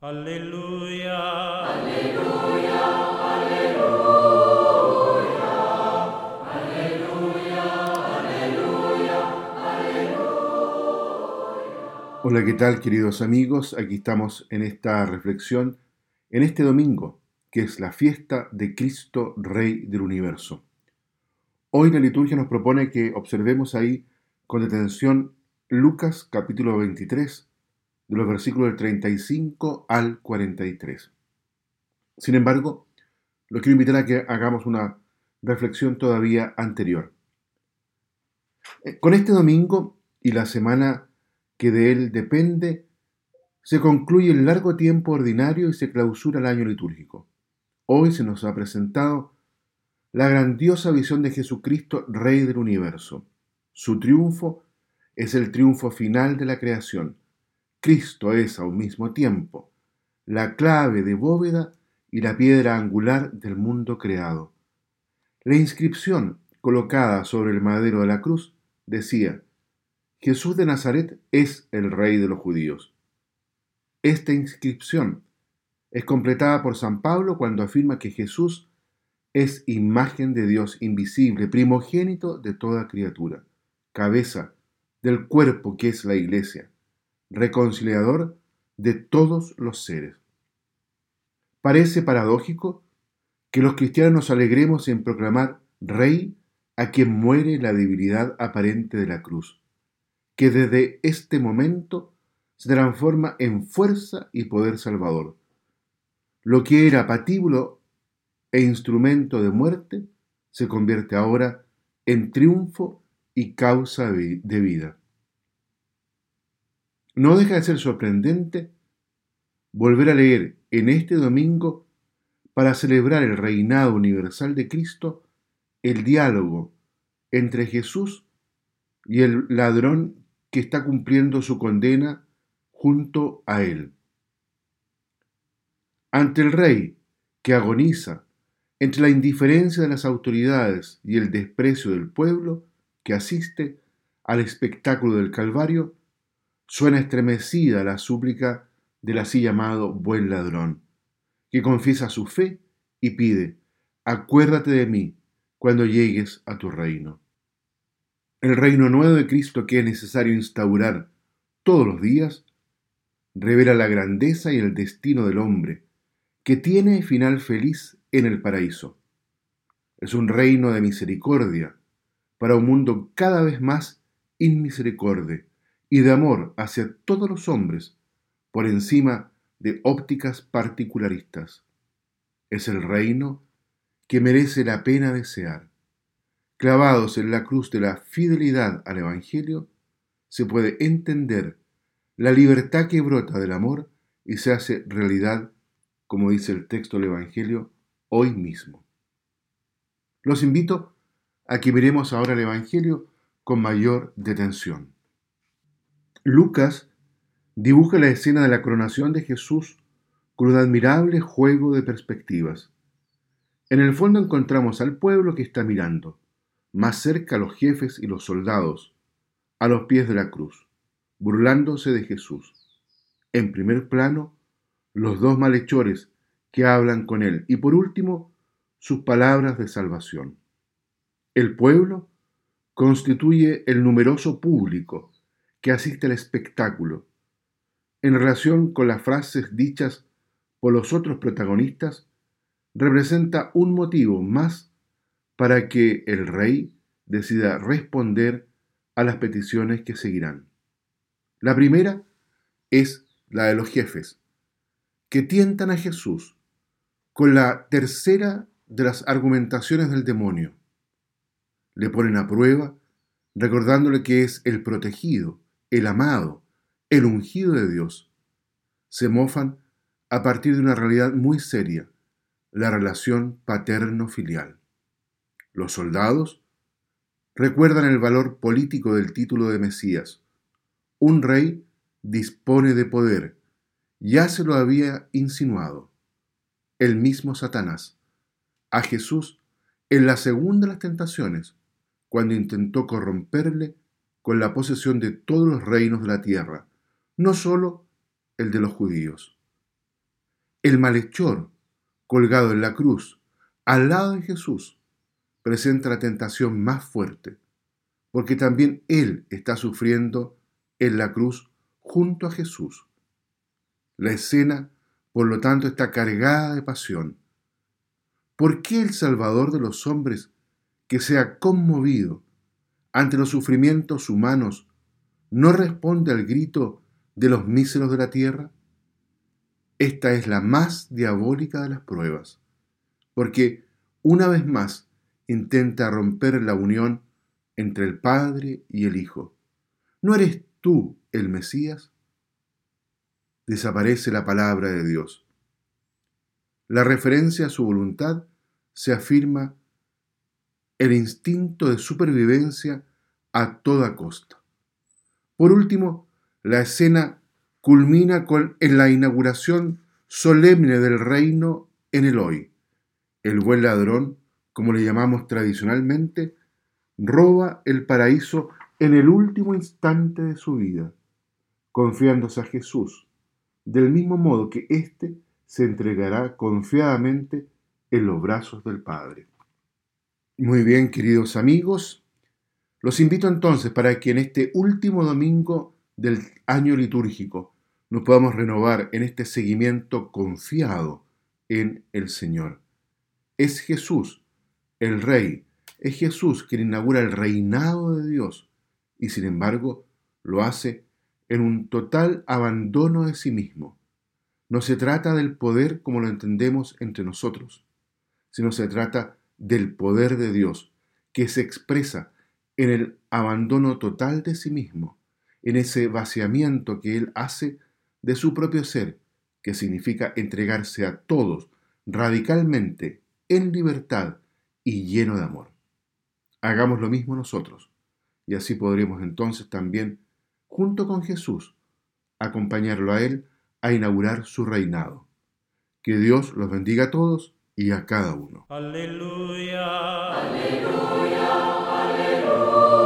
Aleluya. Aleluya, aleluya, aleluya, aleluya, aleluya. Hola, ¿qué tal queridos amigos? Aquí estamos en esta reflexión en este domingo, que es la fiesta de Cristo Rey del Universo. Hoy la liturgia nos propone que observemos ahí con detención Lucas capítulo 23, los versículos del 35 al 43. Sin embargo, lo quiero invitar a que hagamos una reflexión todavía anterior. Eh, con este domingo y la semana que de él depende, se concluye el largo tiempo ordinario y se clausura el año litúrgico. Hoy se nos ha presentado la grandiosa visión de Jesucristo, Rey del universo. Su triunfo es el triunfo final de la creación Cristo es a un mismo tiempo la clave de bóveda y la piedra angular del mundo creado. La inscripción colocada sobre el madero de la cruz decía, Jesús de Nazaret es el rey de los judíos. Esta inscripción es completada por San Pablo cuando afirma que Jesús es imagen de Dios invisible, primogénito de toda criatura, cabeza del cuerpo que es la iglesia reconciliador de todos los seres. Parece paradójico que los cristianos nos alegremos en proclamar Rey a quien muere la debilidad aparente de la cruz, que desde este momento se transforma en fuerza y poder salvador. Lo que era patíbulo e instrumento de muerte se convierte ahora en triunfo y causa de vida. No deja de ser sorprendente volver a leer en este domingo para celebrar el reinado universal de Cristo el diálogo entre Jesús y el ladrón que está cumpliendo su condena junto a él. Ante el rey que agoniza entre la indiferencia de las autoridades y el desprecio del pueblo que asiste al espectáculo del Calvario, Suena estremecida la súplica del así llamado buen ladrón, que confiesa su fe y pide, acuérdate de mí cuando llegues a tu reino. El reino nuevo de Cristo que es necesario instaurar todos los días, revela la grandeza y el destino del hombre, que tiene final feliz en el paraíso. Es un reino de misericordia para un mundo cada vez más inmisericordia y de amor hacia todos los hombres por encima de ópticas particularistas. Es el reino que merece la pena desear. Clavados en la cruz de la fidelidad al Evangelio, se puede entender la libertad que brota del amor y se hace realidad, como dice el texto del Evangelio, hoy mismo. Los invito a que miremos ahora el Evangelio con mayor detención. Lucas dibuja la escena de la coronación de Jesús con un admirable juego de perspectivas. En el fondo encontramos al pueblo que está mirando, más cerca los jefes y los soldados, a los pies de la cruz, burlándose de Jesús. En primer plano, los dos malhechores que hablan con él y por último, sus palabras de salvación. El pueblo constituye el numeroso público que asiste al espectáculo. En relación con las frases dichas por los otros protagonistas, representa un motivo más para que el rey decida responder a las peticiones que seguirán. La primera es la de los jefes, que tientan a Jesús con la tercera de las argumentaciones del demonio. Le ponen a prueba recordándole que es el protegido, el amado, el ungido de Dios, se mofan a partir de una realidad muy seria, la relación paterno-filial. Los soldados recuerdan el valor político del título de Mesías. Un rey dispone de poder, ya se lo había insinuado el mismo Satanás a Jesús en la segunda de las tentaciones, cuando intentó corromperle con la posesión de todos los reinos de la tierra, no sólo el de los judíos. El malhechor, colgado en la cruz, al lado de Jesús, presenta la tentación más fuerte, porque también él está sufriendo en la cruz junto a Jesús. La escena, por lo tanto, está cargada de pasión. ¿Por qué el Salvador de los hombres, que se ha conmovido ante los sufrimientos humanos, no responde al grito de los míseros de la tierra? Esta es la más diabólica de las pruebas, porque una vez más intenta romper la unión entre el Padre y el Hijo. ¿No eres tú el Mesías? Desaparece la palabra de Dios. La referencia a su voluntad se afirma el instinto de supervivencia a toda costa. Por último, la escena culmina con en la inauguración solemne del reino en el hoy. El buen ladrón, como le llamamos tradicionalmente, roba el paraíso en el último instante de su vida, confiándose a Jesús, del mismo modo que éste se entregará confiadamente en los brazos del Padre. Muy bien, queridos amigos, los invito entonces para que en este último domingo del año litúrgico nos podamos renovar en este seguimiento confiado en el Señor. Es Jesús, el Rey, es Jesús quien inaugura el reinado de Dios y sin embargo lo hace en un total abandono de sí mismo. No se trata del poder como lo entendemos entre nosotros, sino se trata del poder de Dios que se expresa en el abandono total de sí mismo, en ese vaciamiento que Él hace de su propio ser, que significa entregarse a todos radicalmente, en libertad y lleno de amor. Hagamos lo mismo nosotros, y así podremos entonces también, junto con Jesús, acompañarlo a Él a inaugurar su reinado. Que Dios los bendiga a todos y a cada uno. Aleluya, aleluya, aleluya.